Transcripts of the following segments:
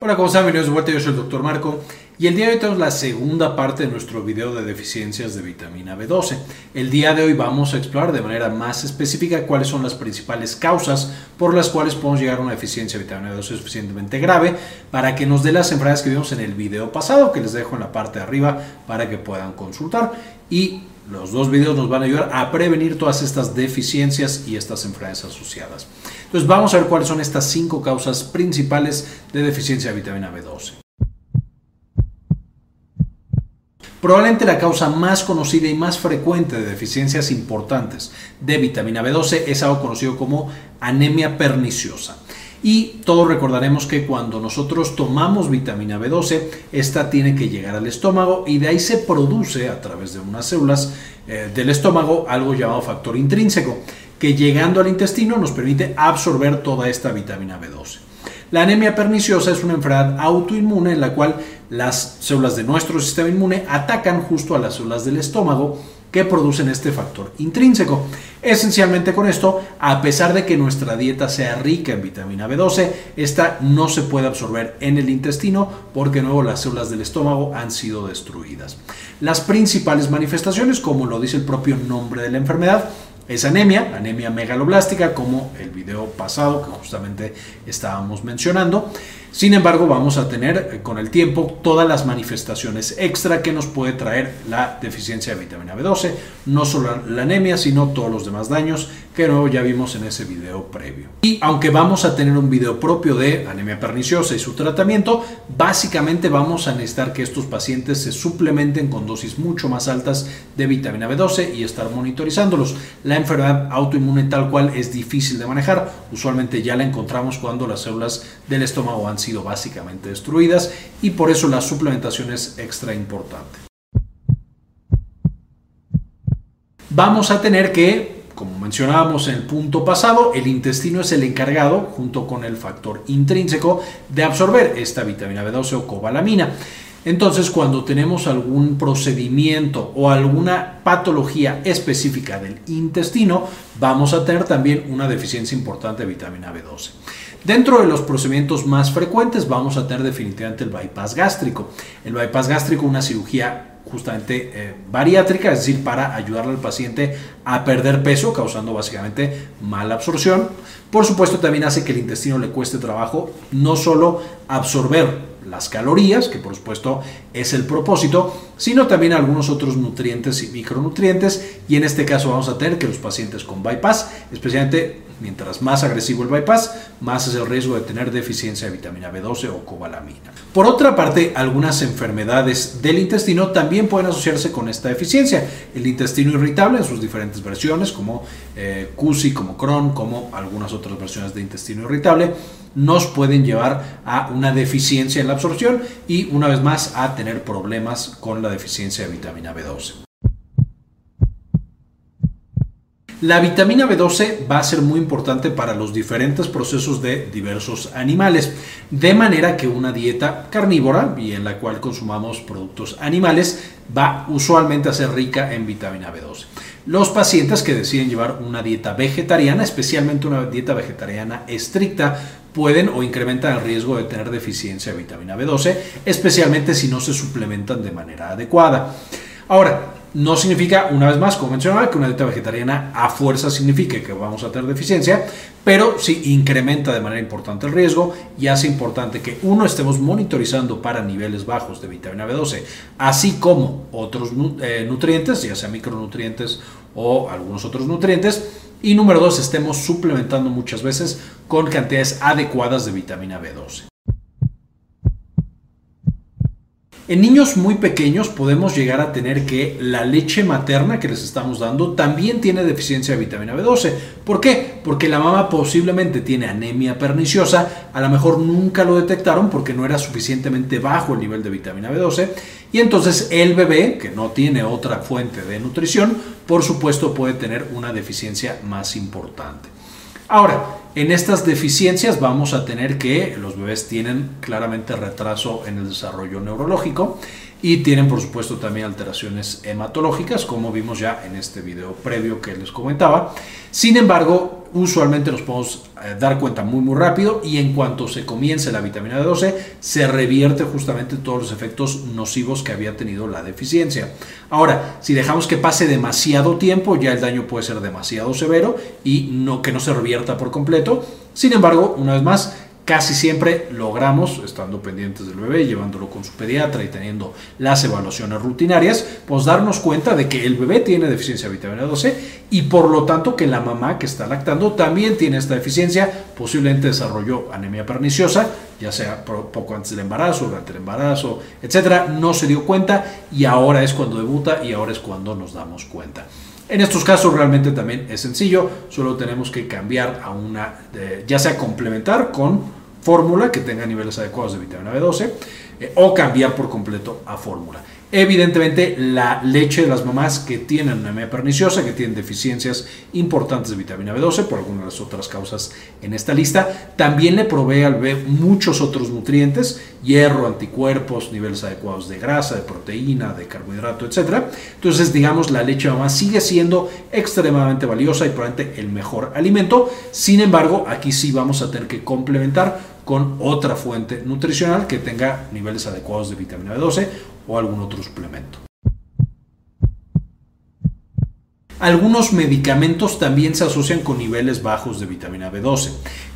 Hola, ¿cómo están? Bienvenidos de vuelta, yo soy el Dr. Marco y el día de hoy tenemos la segunda parte de nuestro video de deficiencias de vitamina B12. El día de hoy vamos a explorar de manera más específica cuáles son las principales causas por las cuales podemos llegar a una deficiencia de vitamina B12 suficientemente grave para que nos dé las enfermedades que vimos en el video pasado, que les dejo en la parte de arriba para que puedan consultar. Y los dos videos nos van a ayudar a prevenir todas estas deficiencias y estas enfermedades asociadas. Entonces vamos a ver cuáles son estas cinco causas principales de deficiencia de vitamina B12. Probablemente la causa más conocida y más frecuente de deficiencias importantes de vitamina B12 es algo conocido como anemia perniciosa. Y todos recordaremos que cuando nosotros tomamos vitamina B12, esta tiene que llegar al estómago y de ahí se produce a través de unas células eh, del estómago algo llamado factor intrínseco, que llegando al intestino nos permite absorber toda esta vitamina B12. La anemia perniciosa es una enfermedad autoinmune en la cual las células de nuestro sistema inmune atacan justo a las células del estómago que producen este factor intrínseco. Esencialmente con esto, a pesar de que nuestra dieta sea rica en vitamina B12, esta no se puede absorber en el intestino porque nuevo las células del estómago han sido destruidas. Las principales manifestaciones, como lo dice el propio nombre de la enfermedad, es anemia, anemia megaloblástica, como el video pasado que justamente estábamos mencionando. Sin embargo, vamos a tener eh, con el tiempo todas las manifestaciones extra que nos puede traer la deficiencia de vitamina B12, no solo la anemia, sino todos los demás daños que luego ya vimos en ese video previo. Y aunque vamos a tener un video propio de anemia perniciosa y su tratamiento, básicamente vamos a necesitar que estos pacientes se suplementen con dosis mucho más altas de vitamina B12 y estar monitorizándolos. La enfermedad autoinmune tal cual es difícil de manejar, usualmente ya la encontramos cuando las células del estómago han sido básicamente destruidas y por eso la suplementación es extra importante. Vamos a tener que como mencionábamos en el punto pasado, el intestino es el encargado, junto con el factor intrínseco, de absorber esta vitamina B12 o cobalamina. Entonces, cuando tenemos algún procedimiento o alguna patología específica del intestino, vamos a tener también una deficiencia importante de vitamina B12. Dentro de los procedimientos más frecuentes vamos a tener definitivamente el bypass gástrico. El bypass gástrico, una cirugía justamente eh, bariátrica, es decir, para ayudarle al paciente a perder peso, causando básicamente mala absorción. Por supuesto, también hace que el intestino le cueste trabajo no solo absorber las calorías, que por supuesto es el propósito, sino también algunos otros nutrientes y micronutrientes. Y en este caso vamos a tener que los pacientes con bypass, especialmente mientras más agresivo el bypass, más es el riesgo de tener deficiencia de vitamina B12 o cobalamina. Por otra parte, algunas enfermedades del intestino también pueden asociarse con esta deficiencia. El intestino irritable en sus diferentes versiones, como eh, CUSI, como Crohn, como algunas otras versiones de intestino irritable, nos pueden llevar a una deficiencia en la absorción y una vez más a tener problemas con la deficiencia de vitamina B12. La vitamina B12 va a ser muy importante para los diferentes procesos de diversos animales, de manera que una dieta carnívora y en la cual consumamos productos animales va usualmente a ser rica en vitamina B12. Los pacientes que deciden llevar una dieta vegetariana, especialmente una dieta vegetariana estricta, pueden o incrementan el riesgo de tener deficiencia de vitamina B12, especialmente si no se suplementan de manera adecuada. Ahora, no significa, una vez más, como mencionaba, que una dieta vegetariana a fuerza signifique que vamos a tener deficiencia, pero sí incrementa de manera importante el riesgo y hace importante que uno estemos monitorizando para niveles bajos de vitamina B12, así como otros eh, nutrientes, ya sea micronutrientes o algunos otros nutrientes, y número dos, estemos suplementando muchas veces con cantidades adecuadas de vitamina B12. En niños muy pequeños podemos llegar a tener que la leche materna que les estamos dando también tiene deficiencia de vitamina B12. ¿Por qué? Porque la mamá posiblemente tiene anemia perniciosa, a lo mejor nunca lo detectaron porque no era suficientemente bajo el nivel de vitamina B12 y entonces el bebé, que no tiene otra fuente de nutrición, por supuesto puede tener una deficiencia más importante. Ahora, en estas deficiencias vamos a tener que los bebés tienen claramente retraso en el desarrollo neurológico y tienen por supuesto también alteraciones hematológicas como vimos ya en este video previo que les comentaba. Sin embargo, usualmente nos podemos eh, dar cuenta muy muy rápido y en cuanto se comience la vitamina B12 se revierte justamente todos los efectos nocivos que había tenido la deficiencia. Ahora, si dejamos que pase demasiado tiempo, ya el daño puede ser demasiado severo y no que no se revierta por completo. Sin embargo, una vez más, casi siempre logramos, estando pendientes del bebé, llevándolo con su pediatra y teniendo las evaluaciones rutinarias, pues darnos cuenta de que el bebé tiene deficiencia de vitamina 12 y por lo tanto que la mamá que está lactando también tiene esta deficiencia, posiblemente desarrolló anemia perniciosa, ya sea poco antes del embarazo, durante el embarazo, etcétera, no se dio cuenta y ahora es cuando debuta y ahora es cuando nos damos cuenta. En estos casos realmente también es sencillo, solo tenemos que cambiar a una, ya sea complementar con fórmula que tenga niveles adecuados de vitamina B12 eh, o cambiar por completo a fórmula. Evidentemente, la leche de las mamás que tienen anemia perniciosa, que tienen deficiencias importantes de vitamina B12, por algunas de las otras causas en esta lista, también le provee al bebé muchos otros nutrientes, hierro, anticuerpos, niveles adecuados de grasa, de proteína, de carbohidrato, etc. Entonces, digamos, la leche de mamá sigue siendo extremadamente valiosa y probablemente el mejor alimento. Sin embargo, aquí sí vamos a tener que complementar con otra fuente nutricional que tenga niveles adecuados de vitamina B12 o algún otro suplemento. Algunos medicamentos también se asocian con niveles bajos de vitamina B12.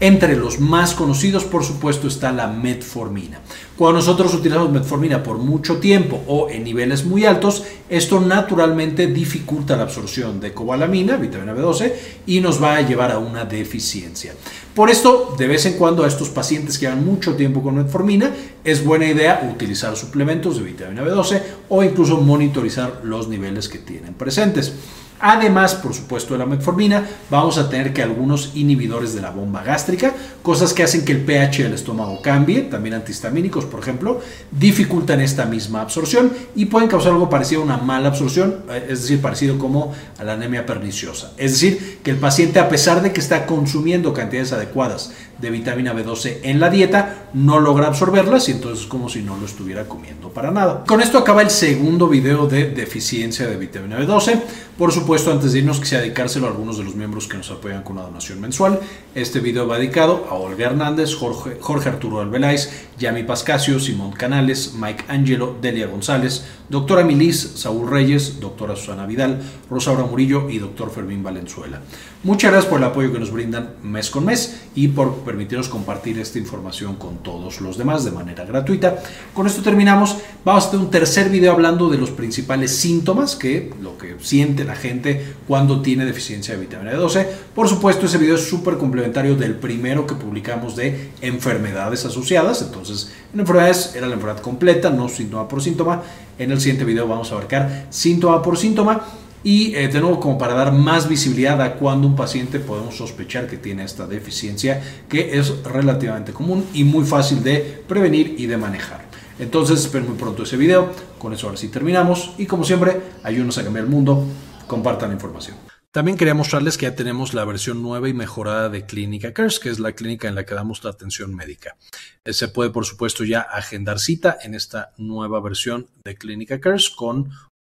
Entre los más conocidos, por supuesto, está la metformina. Cuando nosotros utilizamos metformina por mucho tiempo o en niveles muy altos, esto naturalmente dificulta la absorción de cobalamina, vitamina B12, y nos va a llevar a una deficiencia. Por esto, de vez en cuando a estos pacientes que llevan mucho tiempo con metformina, es buena idea utilizar suplementos de vitamina B12 o incluso monitorizar los niveles que tienen presentes. Además, por supuesto, de la metformina, vamos a tener que algunos inhibidores de la bomba gástrica, cosas que hacen que el pH del estómago cambie, también antihistamínicos, por ejemplo, dificultan esta misma absorción y pueden causar algo parecido a una mala absorción, eh, es decir, parecido como a la anemia perniciosa. Es decir, que el paciente, a pesar de que está consumiendo cantidades adecuadas de vitamina B12 en la dieta, no logra absorberlas y entonces es como si no lo estuviera comiendo para nada. Con esto acaba el segundo video de deficiencia de vitamina B12. Por supuesto, antes de irnos, quisiera dedicárselo a algunos de los miembros que nos apoyan con una donación mensual. Este video va dedicado a Olga Hernández, Jorge, Jorge Arturo Albeláez, Yami Pascasio, Simón Canales, Mike Angelo, Delia González, doctora Milis, Saúl Reyes, doctora Susana Vidal, Rosaura Murillo y doctor Fermín Valenzuela. Muchas gracias por el apoyo que nos brindan mes con mes y por permitirnos compartir esta información con todos los demás de manera gratuita. Con esto terminamos. Vamos a tener un tercer video hablando de los principales síntomas que lo que siente la gente cuando tiene deficiencia de vitamina D12. Por supuesto, ese video es súper complementario del primero que publicamos de enfermedades asociadas. Entonces, en enfermedades era la enfermedad completa, no síntoma por síntoma. En el siguiente video vamos a abarcar síntoma por síntoma y eh, de nuevo, como para dar más visibilidad a cuando un paciente podemos sospechar que tiene esta deficiencia, que es relativamente común y muy fácil de prevenir y de manejar. Entonces, esperen muy pronto ese video. Con eso ahora sí terminamos. Y como siempre, ayúdenos a cambiar el mundo. Compartan la información. También quería mostrarles que ya tenemos la versión nueva y mejorada de Clínica Cares, que es la clínica en la que damos la atención médica. Eh, se puede, por supuesto, ya agendar cita en esta nueva versión de Clínica Cares con